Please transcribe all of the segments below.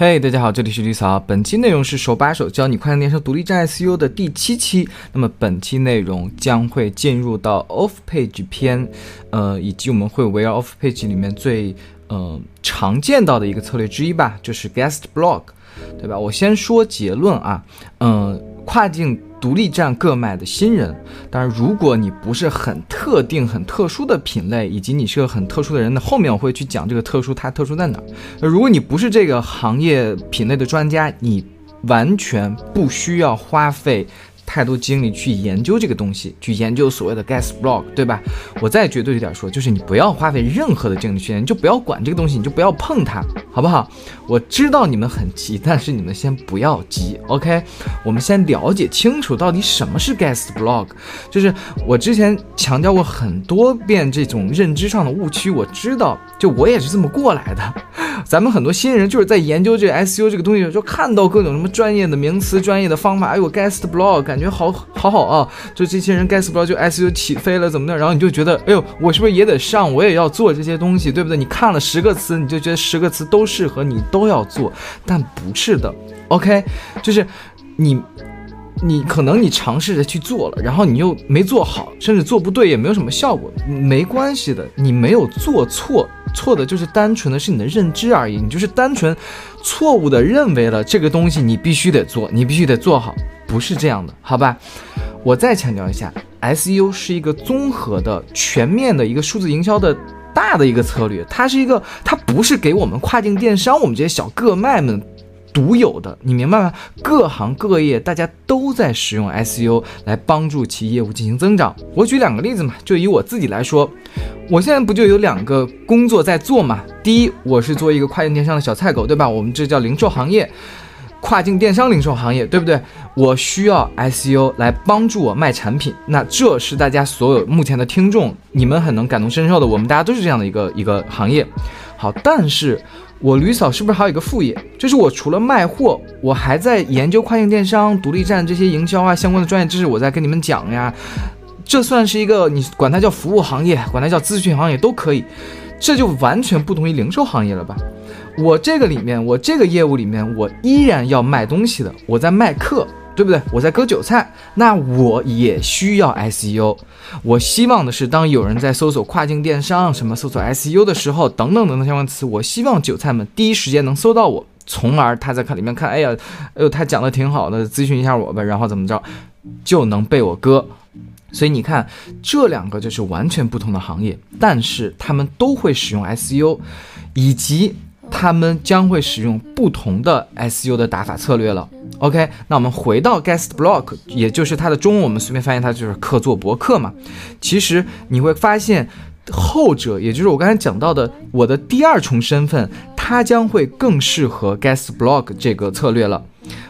嘿，大家好，这里是绿草。本期内容是手把手教你快速电商独立站 SEO 的第七期。那么本期内容将会进入到 Off Page 篇，呃，以及我们会围绕 Off Page 里面最呃常见到的一个策略之一吧，就是 Guest Blog，对吧？我先说结论啊，嗯，跨境。独立站各卖的新人，当然，如果你不是很特定、很特殊的品类，以及你是个很特殊的人，那后面我会去讲这个特殊，它特殊在哪。那如果你不是这个行业品类的专家，你完全不需要花费。太多精力去研究这个东西，去研究所谓的 guest blog，对吧？我再绝对一点说，就是你不要花费任何的精力去研究，就不要管这个东西，你就不要碰它，好不好？我知道你们很急，但是你们先不要急，OK？我们先了解清楚到底什么是 guest blog。就是我之前强调过很多遍这种认知上的误区，我知道，就我也是这么过来的。咱们很多新人就是在研究这 SU 这个东西，就看到各种什么专业的名词、专业的方法，哎呦，guest blog 感觉好好好啊！就这些人 guest blog 就 SU 起飞了，怎么的？然后你就觉得，哎呦，我是不是也得上？我也要做这些东西，对不对？你看了十个词，你就觉得十个词都适合你，都要做，但不是的，OK？就是你，你可能你尝试着去做了，然后你又没做好，甚至做不对，也没有什么效果，没关系的，你没有做错。错的就是单纯的是你的认知而已，你就是单纯错误的认为了这个东西你必须得做，你必须得做好，不是这样的，好吧？我再强调一下，SEO 是一个综合的、全面的一个数字营销的大的一个策略，它是一个，它不是给我们跨境电商我们这些小个卖们。独有的，你明白吗？各行各业大家都在使用 SU 来帮助其业务进行增长。我举两个例子嘛，就以我自己来说，我现在不就有两个工作在做嘛？第一，我是做一个跨境电商的小菜狗，对吧？我们这叫零售行业，跨境电商零售行业，对不对？我需要 SEO 来帮助我卖产品。那这是大家所有目前的听众，你们很能感同身受的。我们大家都是这样的一个一个行业。好，但是。我吕嫂是不是还有一个副业？就是我除了卖货，我还在研究跨境电商、独立站这些营销啊相关的专业知识，我在跟你们讲呀。这算是一个，你管它叫服务行业，管它叫咨询行业都可以。这就完全不同于零售行业了吧？我这个里面，我这个业务里面，我依然要卖东西的，我在卖课。对不对？我在割韭菜，那我也需要 SEO。我希望的是，当有人在搜索跨境电商、什么搜索 SEO 的时候，等等等等相关词，我希望韭菜们第一时间能搜到我，从而他在看里面看，哎呀，哎呦，他讲的挺好的，咨询一下我吧，然后怎么着，就能被我割。所以你看，这两个就是完全不同的行业，但是他们都会使用 SEO，以及。他们将会使用不同的 SU 的打法策略了。OK，那我们回到 Guest Blog，也就是它的中文，我们随便翻译它就是客座博客嘛。其实你会发现，后者也就是我刚才讲到的我的第二重身份，它将会更适合 Guest Blog 这个策略了。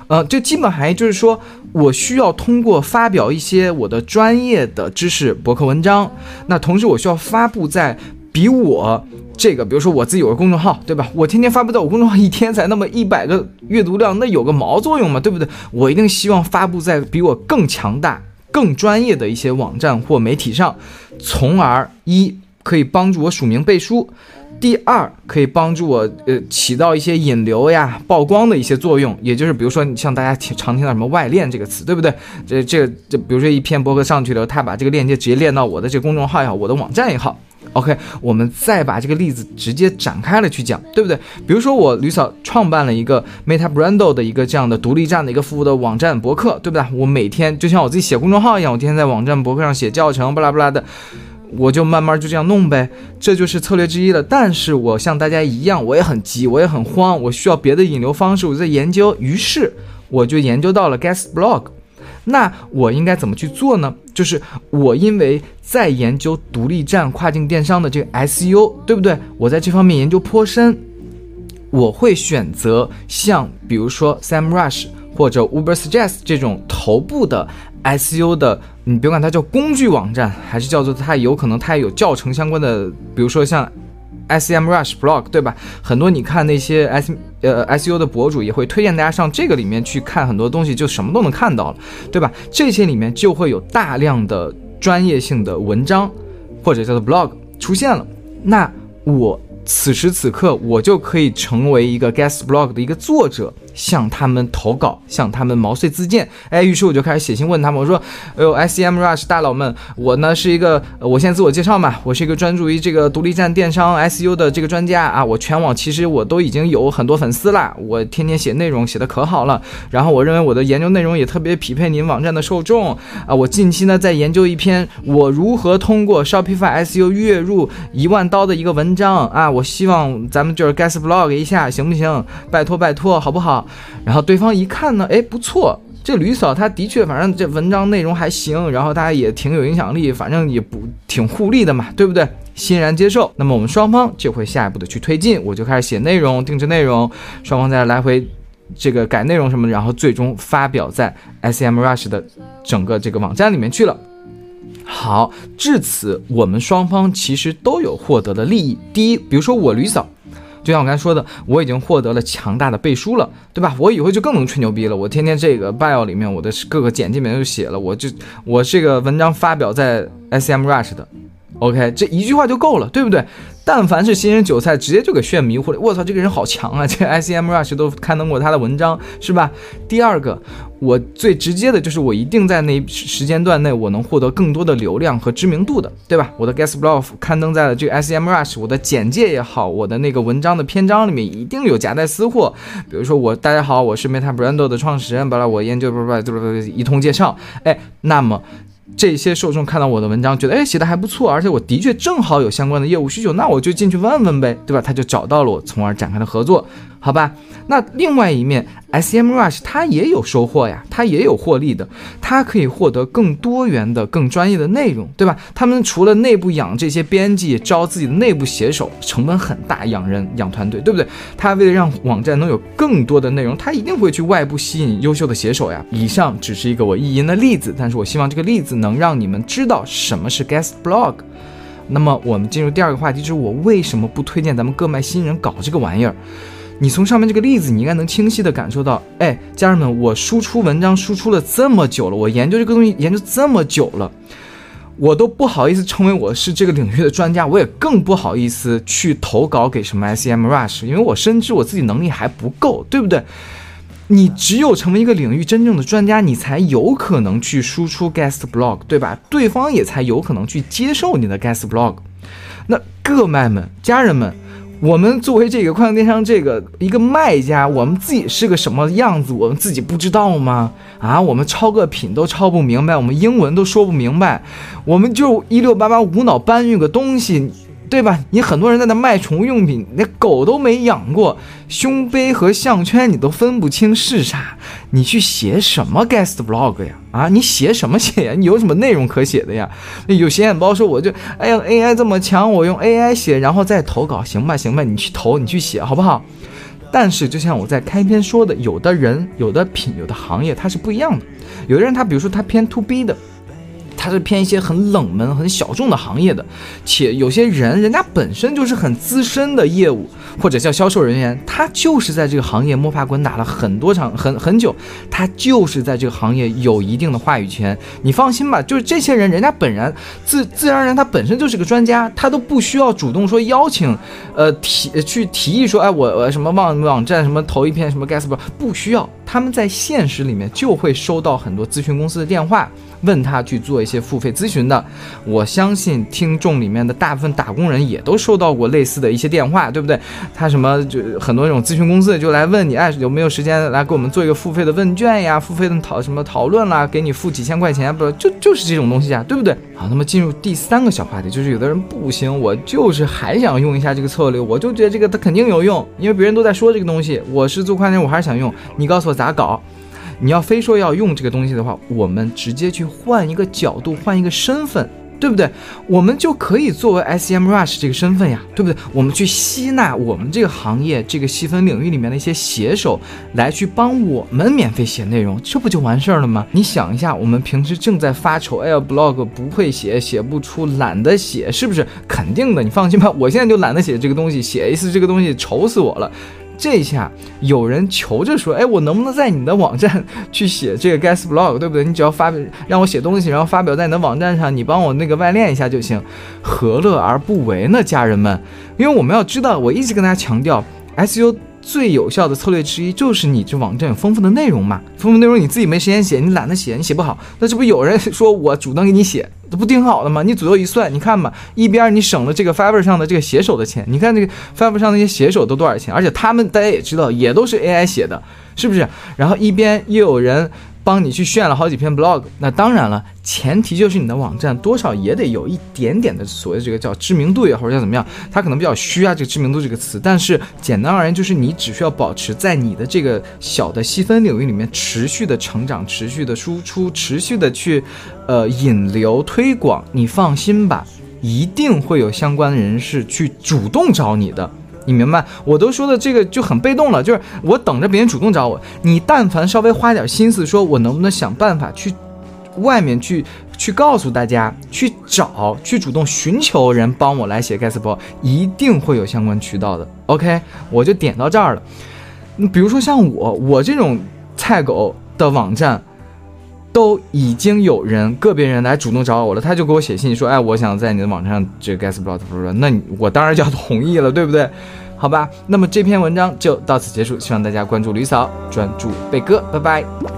呃，这基本含义就是说我需要通过发表一些我的专业的知识博客文章，那同时我需要发布在比我。这个，比如说我自己有个公众号，对吧？我天天发布在我公众号，一天才那么一百个阅读量，那有个毛作用嘛，对不对？我一定希望发布在比我更强大、更专业的一些网站或媒体上，从而一可以帮助我署名背书，第二可以帮助我呃起到一些引流呀、曝光的一些作用。也就是比如说像大家常听到什么外链这个词，对不对？这这这，比如说一篇博客上去了，他把这个链接直接链到我的这个公众号也好，我的网站也好。OK，我们再把这个例子直接展开了去讲，对不对？比如说我吕嫂创办了一个 Meta Brando 的一个这样的独立站的一个服务的网站博客，对不对？我每天就像我自己写公众号一样，我天天在网站博客上写教程，巴拉巴拉的，我就慢慢就这样弄呗，这就是策略之一了。但是我像大家一样，我也很急，我也很慌，我需要别的引流方式，我在研究，于是我就研究到了 Guest Blog。那我应该怎么去做呢？就是我因为在研究独立站跨境电商的这个 SU，对不对？我在这方面研究颇深，我会选择像比如说 SamRush 或者 Ubersuggest 这种头部的 SU 的，你别管它叫工具网站，还是叫做它有可能它也有教程相关的，比如说像。S M Rush blog 对吧？很多你看那些 S 呃 SU 的博主也会推荐大家上这个里面去看很多东西，就什么都能看到了，对吧？这些里面就会有大量的专业性的文章或者叫做 blog 出现了。那我此时此刻我就可以成为一个 guest blog 的一个作者，向他们投稿，向他们毛遂自荐。哎，于是我就开始写信问他们，我说：“哎呦，SEM Rush 大佬们，我呢是一个，我先自我介绍嘛，我是一个专注于这个独立站电商 SU 的这个专家啊，我全网其实我都已经有很多粉丝啦，我天天写内容写的可好了，然后我认为我的研究内容也特别匹配您网站的受众啊，我近期呢在研究一篇我如何通过 Shopify SU 月入一万刀的一个文章啊。”我希望咱们就是 guest blog 一下，行不行？拜托拜托，好不好？然后对方一看呢，哎，不错，这吕嫂她的确，反正这文章内容还行，然后她也挺有影响力，反正也不挺互利的嘛，对不对？欣然接受。那么我们双方就会下一步的去推进，我就开始写内容，定制内容，双方再来回这个改内容什么，然后最终发表在 S M Rush 的整个这个网站里面去了。好，至此我们双方其实都有获得的利益。第一，比如说我吕嫂，就像我刚才说的，我已经获得了强大的背书了，对吧？我以后就更能吹牛逼了。我天天这个 bio 里面，我的各个简介里面就写了，我就我这个文章发表在 SM Rush 的，OK，这一句话就够了，对不对？但凡是新人韭菜，直接就给炫迷糊了。我操，这个人好强啊！这个 ICM Rush 都刊登过他的文章，是吧？第二个，我最直接的就是我一定在那时间段内，我能获得更多的流量和知名度的，对吧？我的 Guest Blog 刊登在了这个 ICM Rush，我的简介也好，我的那个文章的篇章里面一定有夹带私货。比如说我，大家好，我是 Meta Brando 的创始人，巴拉，我研究，巴拉，巴拉，一通介绍。哎，那么。这些受众看到我的文章，觉得哎写的还不错，而且我的确正好有相关的业务需求，那我就进去问问呗，对吧？他就找到了我，从而展开了合作。好吧，那另外一面，S M Rush 它也有收获呀，它也有获利的，它可以获得更多元的、更专业的内容，对吧？他们除了内部养这些编辑，招自己的内部写手，成本很大，养人、养团队，对不对？他为了让网站能有更多的内容，他一定会去外部吸引优秀的写手呀。以上只是一个我意淫的例子，但是我希望这个例子能让你们知道什么是 Guest Blog。那么我们进入第二个话题，就是我为什么不推荐咱们各卖新人搞这个玩意儿？你从上面这个例子，你应该能清晰的感受到，哎，家人们，我输出文章输出了这么久了，我研究这个东西研究这么久了，我都不好意思称为我是这个领域的专家，我也更不好意思去投稿给什么 SEM Rush，因为我深知我自己能力还不够，对不对？你只有成为一个领域真正的专家，你才有可能去输出 Guest Blog，对吧？对方也才有可能去接受你的 Guest Blog。那各麦们，家人们。我们作为这个跨境电商这个一个卖家，我们自己是个什么样子，我们自己不知道吗？啊，我们抄个品都抄不明白，我们英文都说不明白，我们就一六八八无脑搬运个东西。对吧？你很多人在那卖宠物用品，那狗都没养过，胸杯和项圈你都分不清是啥，你去写什么 guest blog 呀？啊，你写什么写呀？你有什么内容可写的呀？有显眼包说我就，哎呀，AI 这么强，我用 AI 写，然后再投稿，行吧，行吧，你去投，你去写，好不好？但是就像我在开篇说的，有的人、有的品、有的行业它是不一样的，有的人他比如说他偏 to B 的。它是偏一些很冷门、很小众的行业的，且有些人人家本身就是很资深的业务或者叫销售人员，他就是在这个行业摸爬滚打了很多场、很很久，他就是在这个行业有一定的话语权。你放心吧，就是这些人，人家本人自自然而然他本身就是个专家，他都不需要主动说邀请，呃提去提议说，哎我我什么网网站什么投一篇什么 guest 不不需要，他们在现实里面就会收到很多咨询公司的电话。问他去做一些付费咨询的，我相信听众里面的大部分打工人也都收到过类似的一些电话，对不对？他什么就很多这种咨询公司就来问你，哎，有没有时间来给我们做一个付费的问卷呀？付费的讨什么讨论啦？给你付几千块钱，不就就是这种东西啊，对不对？好，那么进入第三个小话题，就是有的人不行，我就是还想用一下这个策略，我就觉得这个它肯定有用，因为别人都在说这个东西，我是做快件，我还是想用，你告诉我咋搞？你要非说要用这个东西的话，我们直接去换一个角度，换一个身份，对不对？我们就可以作为 S M Rush 这个身份呀，对不对？我们去吸纳我们这个行业这个细分领域里面的一些写手，来去帮我们免费写内容，这不就完事儿了吗？你想一下，我们平时正在发愁，哎呀，blog 不会写，写不出，懒得写，是不是？肯定的，你放心吧，我现在就懒得写这个东西，写一次这个东西愁死我了。这一下有人求着说，哎，我能不能在你的网站去写这个 guest blog，对不对？你只要发表让我写东西，然后发表在你的网站上，你帮我那个外链一下就行，何乐而不为呢，家人们？因为我们要知道，我一直跟大家强调，SU。最有效的策略之一就是你这网站有丰富的内容嘛，丰富内容你自己没时间写，你懒得写，你写不好，那这不有人说我主动给你写，这不挺好的吗？你左右一算，你看嘛，一边你省了这个 Fiverr 上的这个写手的钱，你看这个 Fiverr 上那些写手都多少钱，而且他们大家也知道，也都是 AI 写的，是不是？然后一边又有人。帮你去炫了好几篇 blog，那当然了，前提就是你的网站多少也得有一点点的所谓这个叫知名度也或者叫怎么样，它可能比较虚啊，这个知名度这个词。但是简单而言，就是你只需要保持在你的这个小的细分领域里面持续的成长、持续的输出、持续的去呃引流推广，你放心吧，一定会有相关的人士去主动找你的。你明白，我都说的这个就很被动了，就是我等着别人主动找我。你但凡稍微花点心思，说我能不能想办法去外面去去告诉大家，去找，去主动寻求人帮我来写 guest blog，一定会有相关渠道的。OK，我就点到这儿了。你比如说像我，我这种菜狗的网站。都已经有人个别人来主动找我了，他就给我写信说，哎，我想在你的网站上这个 guest blog，那你我当然就要同意了，对不对？好吧，那么这篇文章就到此结束，希望大家关注吕嫂，专注贝哥，拜拜。